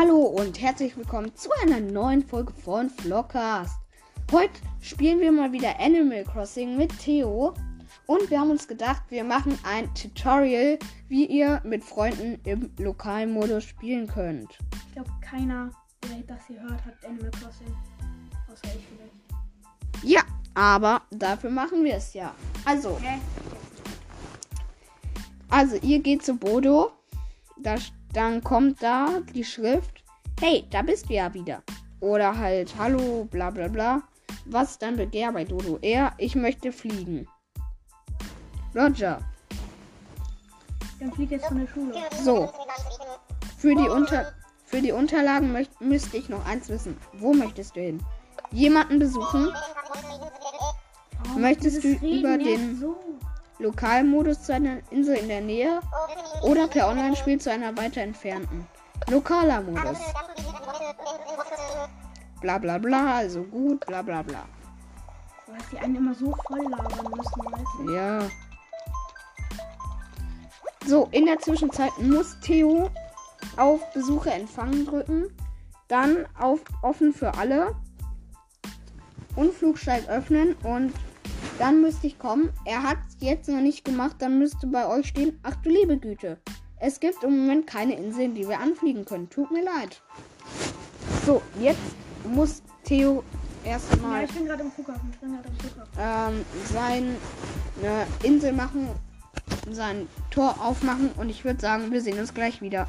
Hallo und herzlich willkommen zu einer neuen Folge von Vlogcast. Heute spielen wir mal wieder Animal Crossing mit Theo und wir haben uns gedacht, wir machen ein Tutorial, wie ihr mit Freunden im Lokalmodus spielen könnt. Ich glaube, keiner, der das hier hört, hat Animal Crossing. Außer ich vielleicht. Ja, aber dafür machen wir es ja. Also, Hä? also ihr geht zu Bodo, da, dann kommt da die Schrift, hey, da bist du ja wieder. Oder halt, hallo, bla bla bla. Was ist dein Begehr bei Dodo? Er, ich möchte fliegen. Roger. Dann fliegt jetzt von der Schule. So. Für die, Unter für die Unterlagen müsste ich noch eins wissen. Wo möchtest du hin? Jemanden besuchen? Oh, Möchtest du über den- So. Lokalmodus zu einer Insel in der Nähe? Oder per Online-Spiel zu einer weiter entfernten? Lokaler Modus. Bla bla bla, also gut, bla bla bla. Weil die einen immer so voll labern müssen, weißt du? Ja. So, in der Zwischenzeit muss Theo auf Besucher empfangen drücken. Dann auf offen für alle. Und Flugsteig öffnen. Und dann müsste ich kommen. Er hat es jetzt noch nicht gemacht. Dann müsste bei euch stehen. Ach du liebe Güte. Es gibt im Moment keine Inseln, die wir anfliegen können. Tut mir leid. So, jetzt muss Theo Ja, erstmal ich bin gerade im Flughafen. Ich bin gerade im Flughafen. ähm, seine Insel machen, sein Tor aufmachen und ich würde sagen, wir sehen uns gleich wieder.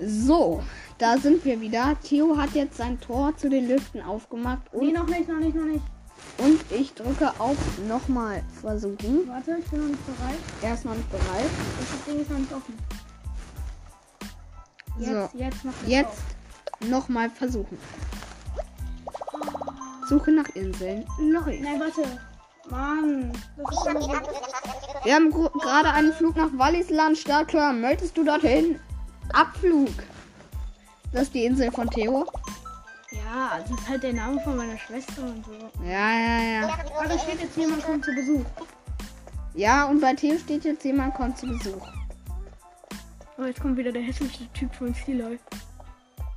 So, da sind wir wieder. Theo hat jetzt sein Tor zu den Lüften aufgemacht Nee, und, noch nicht, noch nicht, noch nicht. Und ich drücke auf nochmal versuchen. Warte, ich bin noch nicht bereit. Er ist noch nicht bereit. Das Ding ist noch nicht offen. Jetzt, So, jetzt noch nicht Jetzt nochmal versuchen. Suche nach Inseln. Läuft. Nein, warte. Mann. Wir haben gerade einen Flug nach Wallisland Startklar. Möchtest du dorthin? Abflug. Das ist die Insel von Theo. Ja, das ist halt der Name von meiner Schwester und so. Ja, ja, ja. Aber da steht jetzt jemand kommt zu Besuch. Ja, und bei Theo steht jetzt jemand kommt zu Besuch. Oh, jetzt kommt wieder der hässliche Typ von Steeleye.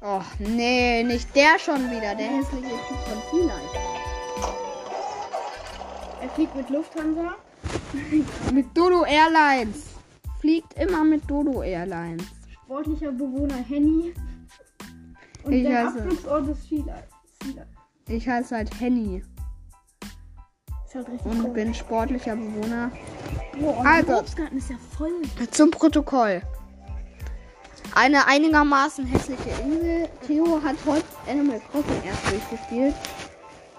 Och, nee, nicht der schon wieder. Der hässliche Typ von Feline. Er fliegt mit Lufthansa. Mit Dodo Airlines. Fliegt immer mit Dodo Airlines. Sportlicher Bewohner Henny. Und Ich der heiße- ist Steeleye. Steeleye. Ich heiße halt Henny halt und cool. bin sportlicher Bewohner. Boah, Also. ja. Zum Protokoll. Eine einigermaßen hässliche Insel. Theo hat heute Animal Crossing erst durchgespielt.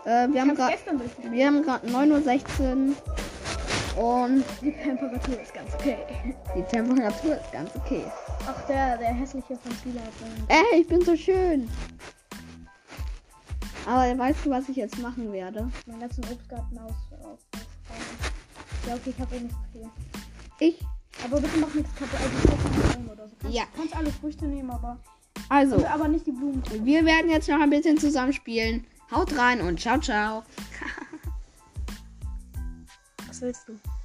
Äh, wir, haben grad, wir haben gerade 9.16 Uhr und Die Temperatur ist ganz okay. die Temperatur ist ganz okay. Ach, der, der hässliche von Steeleye hat seinen- Ey, ich bin so schön. Aber weißt du, was ich jetzt machen werde? meinen ganzen Obstgarten aus. ja, okay, ich habe eh nicht so viel. Ich, Aber bitte mach nichts kaputt. Also, oder so. Kannst, Ja. kannst alle Früchte nehmen, aber, also, aber nicht die Blumen. wir werden jetzt noch ein bisschen zusammen spielen. Haut rein und ciao, ciao. Was willst du?